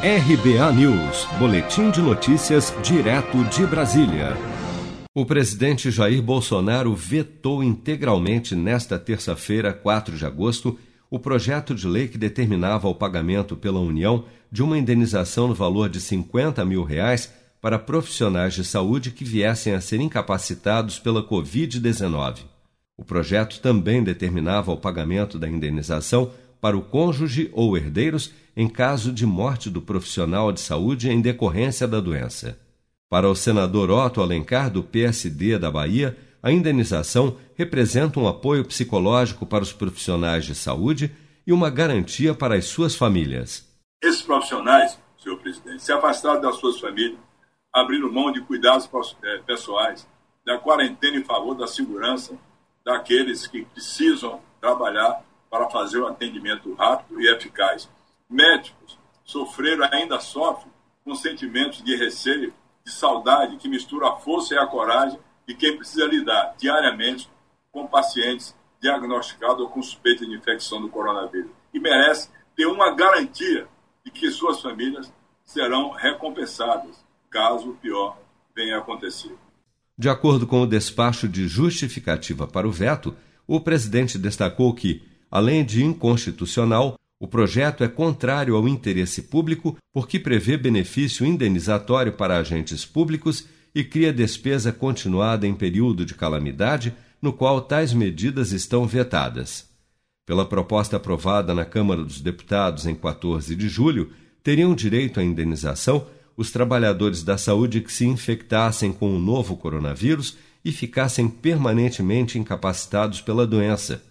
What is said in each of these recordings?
RBA News, Boletim de Notícias, direto de Brasília. O presidente Jair Bolsonaro vetou integralmente nesta terça-feira, 4 de agosto, o projeto de lei que determinava o pagamento pela União de uma indenização no valor de 50 mil reais para profissionais de saúde que viessem a ser incapacitados pela Covid-19. O projeto também determinava o pagamento da indenização para o cônjuge ou herdeiros em caso de morte do profissional de saúde em decorrência da doença. Para o senador Otto Alencar, do PSD da Bahia, a indenização representa um apoio psicológico para os profissionais de saúde e uma garantia para as suas famílias. Esses profissionais, senhor presidente, se afastaram das suas famílias, abrindo mão de cuidados eh, pessoais, da quarentena em favor da segurança daqueles que precisam trabalhar para fazer o um atendimento rápido e eficaz. Médicos sofreram, ainda sofrem, com sentimentos de receio, de saudade, que mistura a força e a coragem de quem precisa lidar diariamente com pacientes diagnosticados ou com suspeita de infecção do coronavírus. E merece ter uma garantia de que suas famílias serão recompensadas caso o pior venha acontecer. De acordo com o despacho de justificativa para o veto, o presidente destacou que, além de inconstitucional, o projeto é contrário ao interesse público porque prevê benefício indenizatório para agentes públicos e cria despesa continuada em período de calamidade, no qual tais medidas estão vetadas. Pela proposta aprovada na Câmara dos Deputados em 14 de julho, teriam direito à indenização os trabalhadores da saúde que se infectassem com o novo coronavírus e ficassem permanentemente incapacitados pela doença.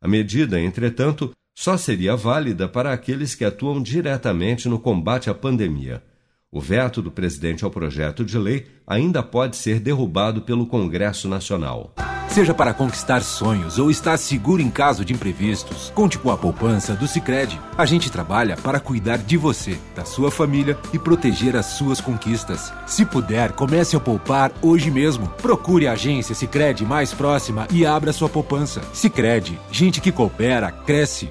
A medida, entretanto, só seria válida para aqueles que atuam diretamente no combate à pandemia. O veto do presidente ao projeto de lei ainda pode ser derrubado pelo Congresso Nacional. Seja para conquistar sonhos ou estar seguro em caso de imprevistos, conte com a poupança do Sicredi. A gente trabalha para cuidar de você, da sua família e proteger as suas conquistas. Se puder, comece a poupar hoje mesmo. Procure a agência Sicredi mais próxima e abra sua poupança. Sicredi, gente que coopera cresce.